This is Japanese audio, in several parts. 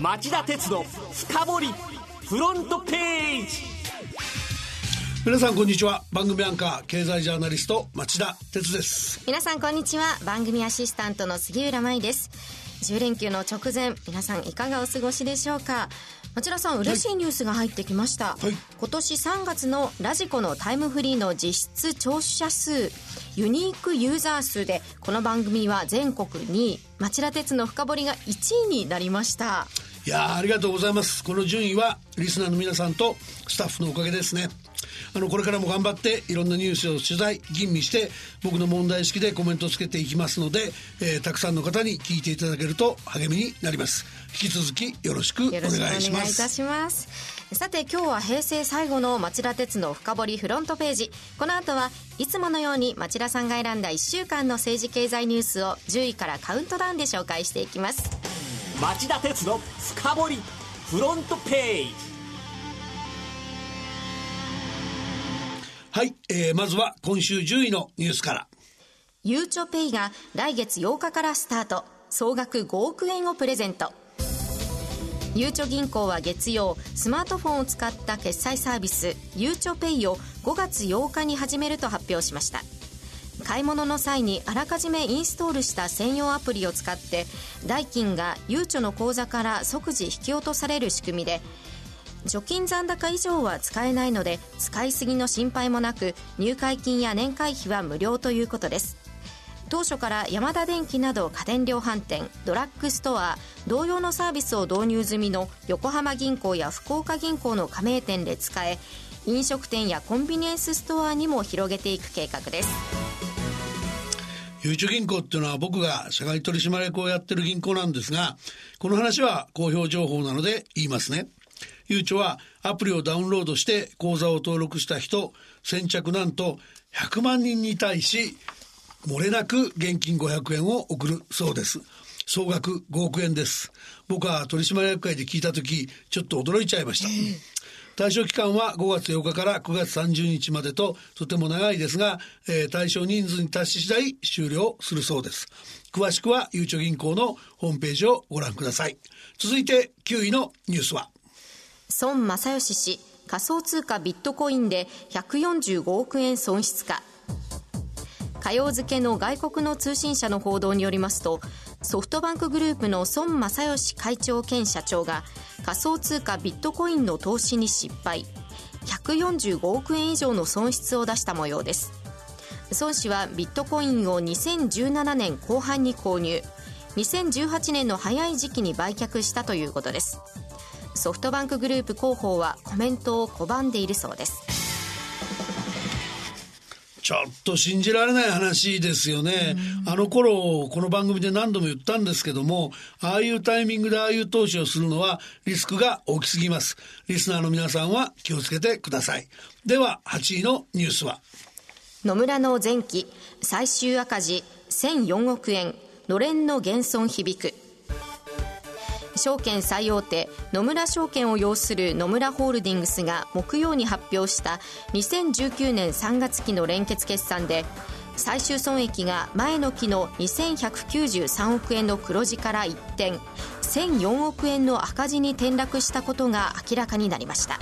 町田鉄の深掘りフロントページ。皆さんこんにちは。番組アンカー経済ジャーナリスト町田鉄です。皆さんこんにちは。番組アシスタントの杉浦舞です10連休の直前皆さんいかがお過ごしでしょうか？町田さん嬉しいニュースが入ってきました、はい、今年3月のラジコのタイムフリーの実質聴取者数ユニークユーザー数でこの番組は全国2位町田鉄の深掘りが1位になりましたいやありがとうございます。この順位はリスナーの皆さんとスタッフのおかげですね。あのこれからも頑張っていろんなニュースを取材吟味して僕の問題意識でコメントをつけていきますので、えー、たくさんの方に聞いていただけると励みになります。引き続きよろしくお願いします。お願いいたします。さて今日は平成最後の町田鉄の深掘りフロントページ。この後はいつものように町田さんが選んだ1週間の政治経済ニュースを10位からカウントダウンで紹介していきます。町田鉄の深掘りフロントページ。はい、えー、まずは今週10位のニュースから。ゆうちょペイが来月8日からスタート。総額5億円をプレゼント。ゆうちょ銀行は月曜スマートフォンを使った決済サービスゆうちょペイを5月8日に始めると発表しました買い物の際にあらかじめインストールした専用アプリを使って代金がゆうちょの口座から即時引き落とされる仕組みで貯金残高以上は使えないので使いすぎの心配もなく入会金や年会費は無料ということです。当初からヤマダ電機など家電量販店ドラッグストア同様のサービスを導入済みの横浜銀行や福岡銀行の加盟店で使え飲食店やコンビニエンスストアにも広げていく計画です。ゆうちょ銀行っていうのは僕が社外取締役をやってる銀行なんですが、この話は公表情報なので言いますね。ゆうちょはアプリをダウンロードして口座を登録した人、先着なんと100万人に対し、漏れなく現金500円を送るそうです。総額5億円です。僕は取締役会で聞いた時、ちょっと驚いちゃいました。対象期間は5月8日から9月30日までととても長いですが、えー、対象人数に達し次第終了するそうです。詳しくはゆうちょ銀行のホームページをご覧ください。続いて9位のニュースは孫正義氏仮想通貨ビットコインで145億円損失か火曜付けの外国の通信社の報道によりますとソフトバンクグループの孫正義会長兼社長が仮想通貨ビットコインの投資に失敗。145億円以上の損失を出した模様です。孫氏はビットコインを2017年後半に購入。2018年の早い時期に売却したということです。ソフトバンクグループ広報はコメントを拒んでいるそうです。ちょっと信じられない話ですよね。あの頃、この番組で何度も言ったんですけども、ああいうタイミングでああいう投資をするのはリスクが大きすぎます。リスナーの皆さんは気をつけてください。では、8位のニュースは。野村の前期、最終赤字1004億円、のれんの減損響く。証券最大手野村証券を擁する野村ホールディングスが木曜に発表した2019年3月期の連結決算で最終損益が前の期の2193億円の黒字から一転1004億円の赤字に転落したことが明らかになりました。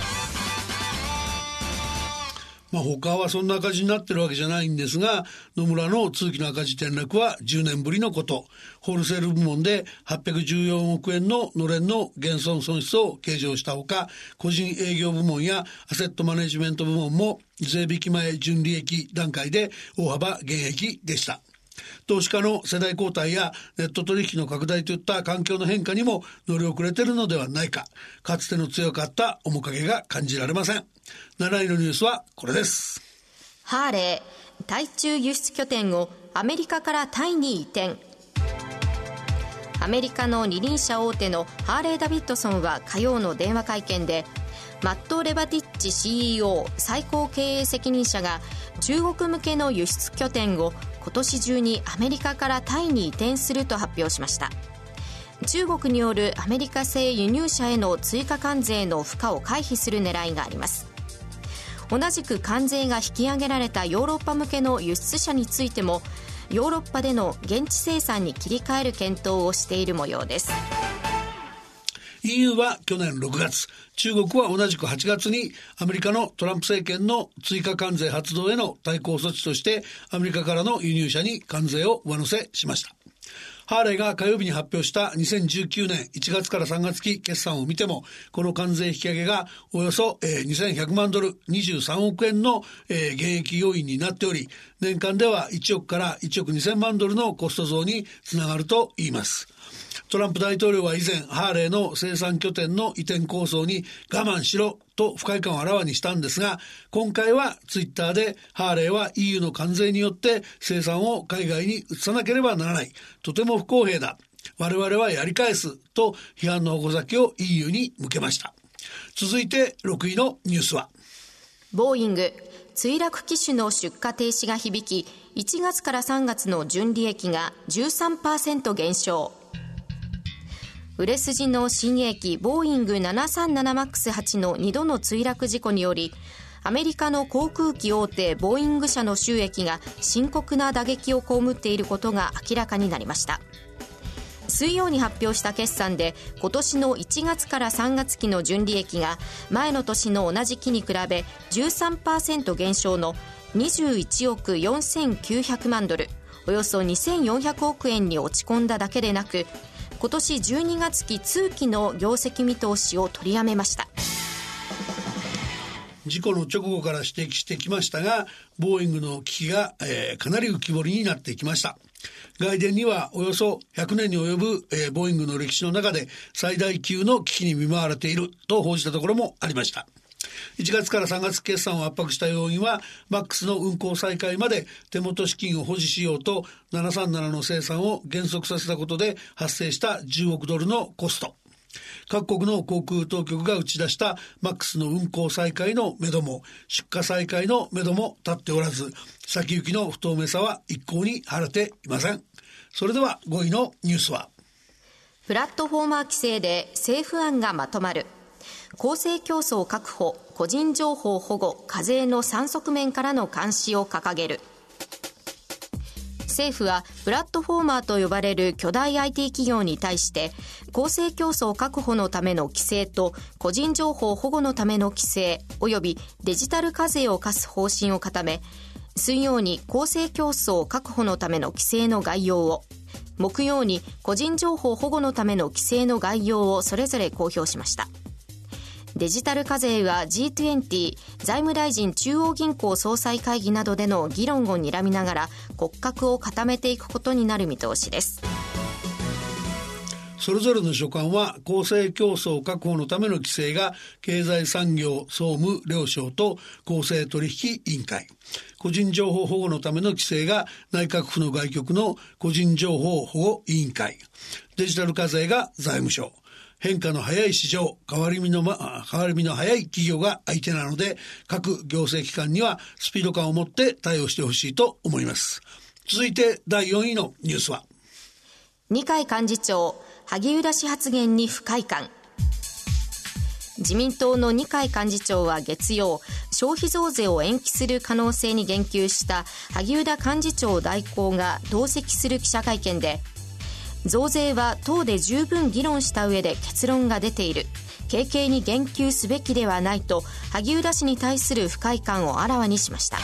まあ、他はそんな赤字になってるわけじゃないんですが、野村の通期の赤字転落は10年ぶりのこと。ホールセール部門で814億円ののれんの減損損失を計上したほか、個人営業部門やアセットマネジメント部門も税引き前純利益段階で大幅減益でした。投資家の世代交代やネット取引の拡大といった環境の変化にも乗り遅れているのではないか、かつての強かった面影が感じられません。7位のニュースはこれです。ハーレー、対中輸出拠点をアメリカからタイに移転。アメリカの二輪車大手のハーレー・ダビッドソンは火曜の電話会見でマット・レバティッチ CEO 最高経営責任者が中国向けの輸出拠点を今年中にアメリカからタイに移転すると発表しました中国によるアメリカ製輸入車への追加関税の負荷を回避する狙いがあります同じく関税が引き上げられたヨーロッパ向けの輸出車についてもヨーロッパでの現地生産に切り替える検討をしている模様です EU は去年6月、中国は同じく8月にアメリカのトランプ政権の追加関税発動への対抗措置としてアメリカからの輸入車に関税を上乗せしました。ハーレーが火曜日に発表した2019年1月から3月期決算を見ても、この関税引き上げがおよそ、えー、2100万ドル、23億円の、えー、減益要因になっており、年間では1億から1億2000万ドルのコスト増につながると言います。トランプ大統領は以前、ハーレーの生産拠点の移転構想に我慢しろと不快感をあらわにしたんですが、今回はツイッターでハーレーは EU の関税によって生産を海外に移さなければならない。とても不公平だ。我々はやり返すと批判の矛先を EU に向けました。続いて6位のニュースは。ボーイング、墜落機種の出荷停止が響き、1月から3月の純利益が13%減少。売れ筋の新鋭機ボーイング 737MAX8 の2度の墜落事故によりアメリカの航空機大手ボーイング社の収益が深刻な打撃を被っていることが明らかになりました。水曜に発表した決算で今年の1月から3月期の純利益が前の年の同じ期に比べ13%減少の21億4900万ドルおよそ2400億円に落ち込んだだけでなく今年12月期通期の業績見通しを取りやめました。事故の直後から指摘してきましたがボーイングの危機が、えー、かなり浮き彫りになってきました。外伝にはおよそ100年に及ぶ、えー、ボーイングの歴史の中で最大級の危機に見舞われていると報じたところもありました。1月から3月決算を圧迫した要因は、マックスの運行再開まで手元資金を保持しようと、737の生産を減速させたことで発生した10億ドルのコスト。各国の航空当局が打ち出したマックスの運行再開のめども、出荷再開のめども立っておらず、先行きの不透明さは一向に晴れていません。それでは5位のニュースは。プラットフォーマー規制で政府案がまとまる。公正競争確保、個人情報保護、課税の3側面からの監視を掲げる。政府はプラットフォーマーと呼ばれる巨大 IT 企業に対して公正競争確保のための規制と個人情報保護のための規制及びデジタル課税を課す方針を固め水曜に公正競争確保のための規制の概要を木曜に個人情報保護のための規制の概要をそれぞれ公表しました。デジタル課税は G20 財務大臣中央銀行総裁会議などでの議論を睨みながら骨格を固めていくことになる見通しです。それぞれの所管は公正競争確保のための規制が経済産業総務両省と公正取引委員会。個人情報保護のための規制が内閣府の外局の個人情報保護委員会。デジタル課税が財務省。変化の早い市場、変わり身の、ま、変わり身の早い企業が相手なので、各行政機関にはスピード感を持って対応してほしいと思います。続いて第4位のニュースは。二階幹事長、萩生田氏発言に不快感。自民党の二階幹事長は月曜、消費増税を延期する可能性に言及した萩生田幹事長代行が同席する記者会見で、増税は党で十分議論した上で結論が出ている。軽々に言及すべきではないと萩生田氏に対する不快感をあらわにしました。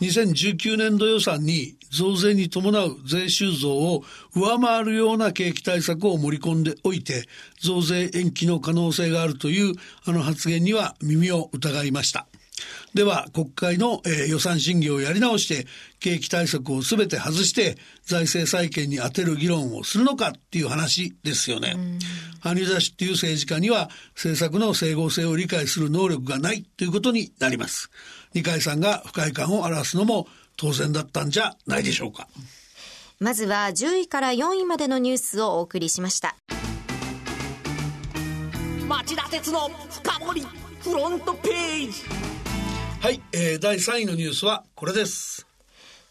2019年度予算に増税に伴う税収増を上回るような景気対策を盛り込んでおいて増税延期の可能性があるというあの発言には耳を疑いました。では国会の、えー、予算審議をやり直して景気対策を全て外して財政再建に充てる議論をするのかっていう話ですよね。羽生田氏っていう政治家には政策の整合性を理解する能力がないということになります。二階さんが不快感を表すのも当然だったんじゃないでしょうか。まずは10位から4位までのニュースをお送りしました。町田鉄の深掘りフロントページはい、えー、第3位のニュースはこれです。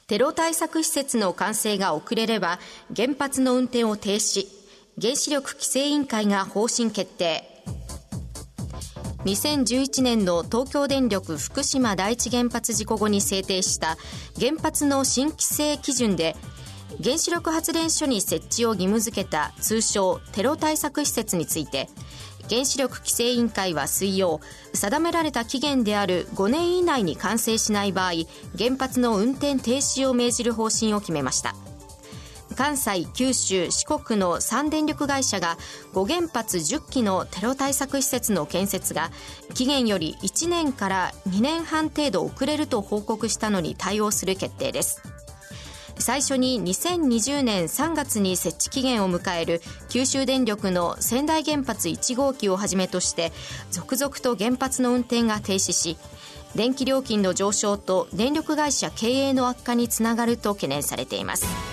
テロ対策施設の完成が遅れれば原発の運転を停止原子力規制委員会が方針決定2011年の東京電力福島第一原発事故後に制定した原発の新規制基準で原子力発電所に設置を義務付けた通称テロ対策施設について原子力規制委員会は水曜定められた期限である5年以内に完成しない場合原発の運転停止を命じる方針を決めました。関西、九州、四国の3電力会社が5原発10基のテロ対策施設の建設が期限より1年から2年半程度遅れると報告したのに対応する決定です。最初に2020年3月に設置期限を迎える九州電力の仙台原発1号機をはじめとして続々と原発の運転が停止し電気料金の上昇と電力会社経営の悪化につながると懸念されています。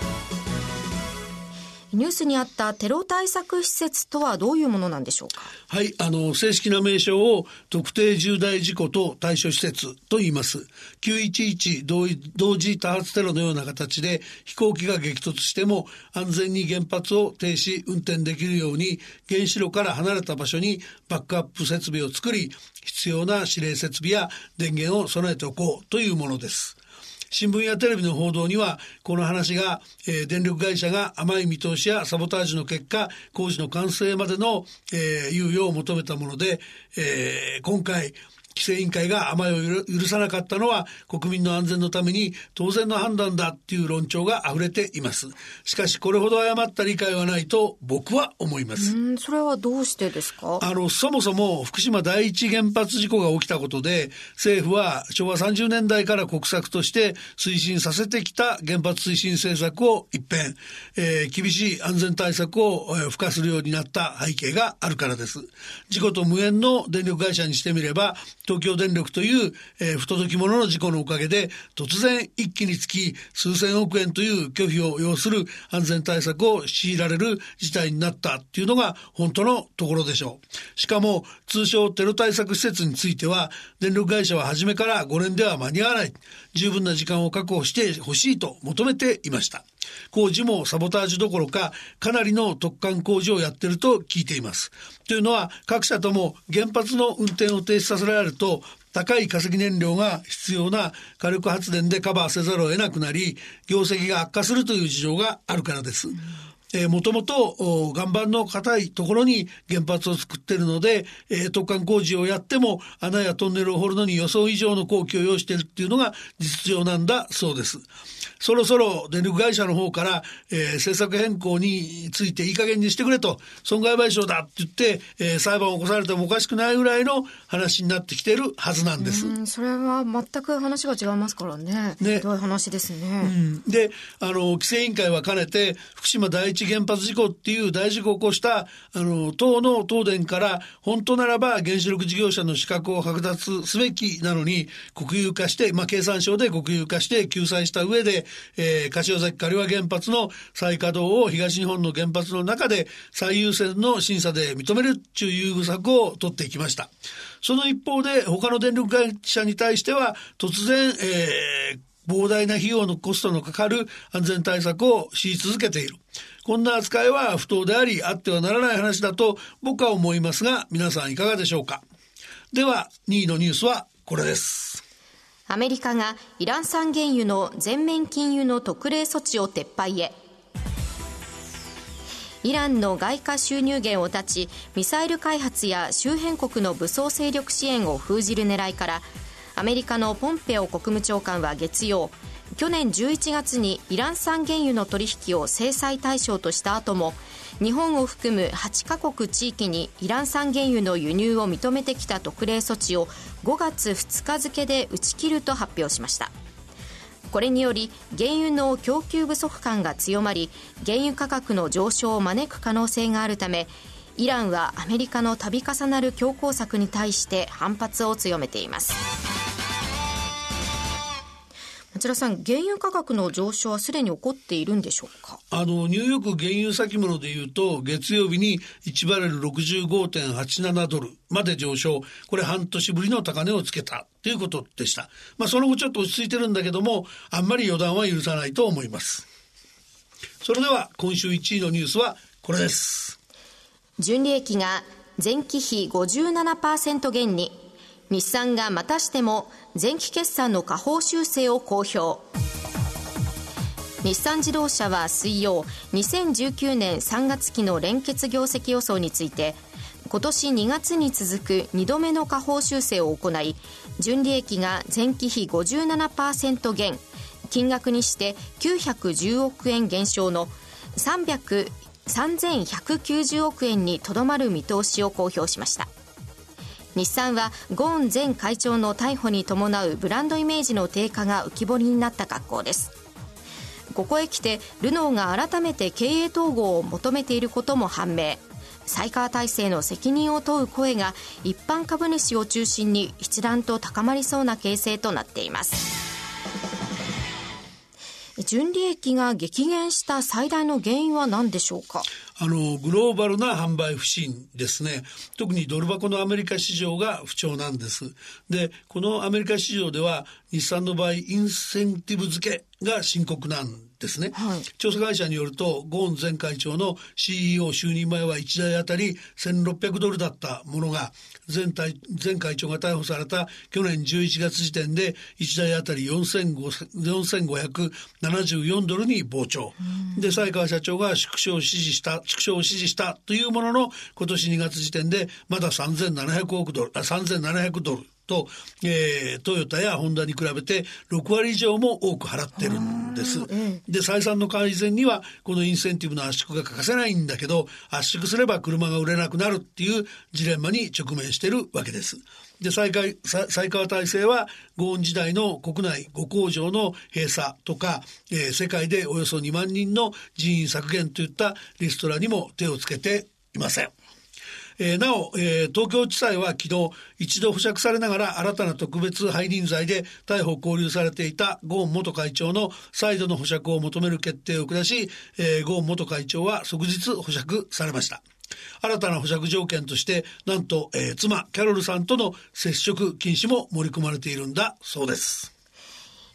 ニュースにあったテロ対策施設とはどういうものなんでしょうか？はい、あの、正式な名称を特定重大事故と対処施設と言います。911同同時多発テロのような形で飛行機が激突しても安全に原発を停止、運転できるように原子炉から離れた場所にバックアップ設備を作り、必要な指令設備や電源を備えておこうというものです。新聞やテレビの報道にはこの話が、えー、電力会社が甘い見通しやサボタージュの結果工事の完成までの、えー、猶予を求めたもので、えー、今回規制委員会が甘えを許さなかったのは国民の安全のために当然の判断だっていう論調が溢れています。しかしこれほど誤った理解はないと僕は思います。それはどうしてですか？あの、そもそも福島第一原発事故が起きたことで政府は昭和30年代から国策として推進させてきた原発推進政策を一変、えー、厳しい安全対策を、えー、付加するようになった背景があるからです。事故と無縁の電力会社にしてみれば東京電力という、えー、不届き者の事故のおかげで、突然一気につき数千億円という拒否を要する安全対策を強いられる事態になったっていうのが本当のところでしょう。しかも、通称テロ対策施設については、電力会社は初めから5年では間に合わない、十分な時間を確保してほしいと求めていました。工事もサボタージュどころか、かなりの特貫工事をやってると聞いています。というのは、各社とも原発の運転を停止させられると、高い化石燃料が必要な火力発電でカバーせざるを得なくなり、業績が悪化するという事情があるからです。えー、もともと岩盤の硬いところに原発を作っているので、えー、特管工事をやっても穴やトンネルを掘るのに予想以上の工期を要しているっていうのが実情なんだそうです。そろそろ電力会社の方から、えー、政策変更についていい加減にしてくれと、損害賠償だって言って、えー、裁判を起こされてもおかしくないぐらいの話になってきてるはずなんです。それは全く話が違いますからね。ね。どういう話ですね。うん、で、あの、規制委員会はかねて、福島第一原発事故っていう大事故を起こした、あの、党の東電から、本当ならば原子力事業者の資格を剥奪すべきなのに、国有化して、まあ、経産省で国有化して救済した上で、えー、柏崎刈羽原発の再稼働を東日本の原発の中で最優先の審査で認めるという優遇策を取っていきました。その一方で他の電力会社に対しては突然、えー、膨大な費用のコストのかかる安全対策をし続けている。こんな扱いは不当であり、あってはならない話だと僕は思いますが、皆さんいかがでしょうか。では、2位のニュースはこれです。アメリカがイラン産原油の全面禁輸の特例措置を撤廃へ。イランの外貨収入源を断ちミサイル開発や周辺国の武装勢力支援を封じる狙いからアメリカのポンペオ国務長官は月曜去年11月にイラン産原油の取引を制裁対象とした後も日本を含む8カ国地域にイラン産原油の輸入を認めてきた特例措置を5月2日付で打ち切ると発表しました。これにより原油の供給不足感が強まり原油価格の上昇を招く可能性があるためイランはアメリカの度重なる強硬策に対して反発を強めています。町田さん、原油価格の上昇はすでに起こっているんでしょうか？あの、ニューヨーク原油先物でいうと、月曜日に1バレル65.87ドルまで上昇。これ半年ぶりの高値をつけたということでした。まあ、その後ちょっと落ち着いてるんだけども、あんまり予断は許さないと思います。それでは、今週1位のニュースはこれです。純利益が前期比57%減に日産がまたしても前期決算の下方修正を公表。日産自動車は水曜2019年3月期の連結業績予想について今年2月に続く2度目の下方修正を行い純利益が前期比57%減金額にして910億円減少の3190億円にとどまる見通しを公表しました。日産はゴーン前会長の逮捕に伴うブランドイメージの低下が浮き彫りになった格好です。ここへ来てルノーが改めて経営統合を求めていることも判明。サ川体制の責任を問う声が一般株主を中心に一段と高まりそうな形勢となっています。純利益が激減した最大の原因は何でしょうか？あの、グローバルな販売不振ですね。特にドル箱のアメリカ市場が不調なんです。で、このアメリカ市場では日産の場合、インセンティブ付けが深刻なんですね、はい、調査会社によるとゴーン前会長の CEO 就任前は1台あたり1600ドルだったものが前前会長が逮捕された去年11月時点で1台あたり4574ドルに膨張。で西川社長が縮小を指示した縮小を指示したというものの今年2月時点でまだ3700億ドル3700ドルと、えー、トヨタやホンダに比べて6割以上も多く払ってるんです。で、採算の改善にはこのインセンティブの圧縮が欠かせないんだけど、圧縮すれば車が売れなくなるっていうジレンマに直面してるわけです。で、再開、再川体制は、ゴーン時代の国内5工場の閉鎖とか、えー、世界でおよそ2万人の人員削減といったリストラにも手をつけていません。えー、なお、えー、東京地裁は昨日一度保釈されながら新たな特別背任罪で逮捕拘留されていたゴーン元会長の再度の保釈を求める決定を下し、えー、ゴーン元会長は即日保釈されました。新たな保釈条件として、なんと、えー、妻、キャロルさんとの接触禁止も盛り込まれているんだそうです。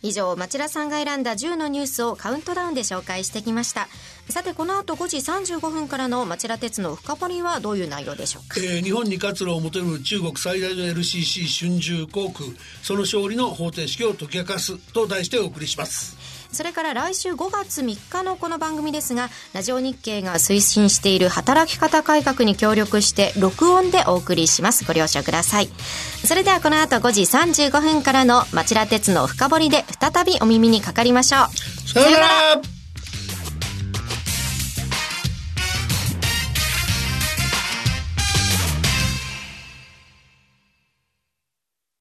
以上、町田さんが選んだ10のニュースをカウントダウンで紹介してきました。さて、この後5時35分からの町田鉄の深掘りはどういう内容でしょうか？えー、日本に活路を求める中国最大の LCC 春秋航空、その勝利の方程式を解き明かすと題してお送りします。それから来週5月3日のこの番組ですが、ラジオ日経が推進している働き方改革に協力して、録音でお送りします。ご了承ください。それではこの後5時35分からの町田鉄の深掘りで再びお耳にかかりましょう。さよなら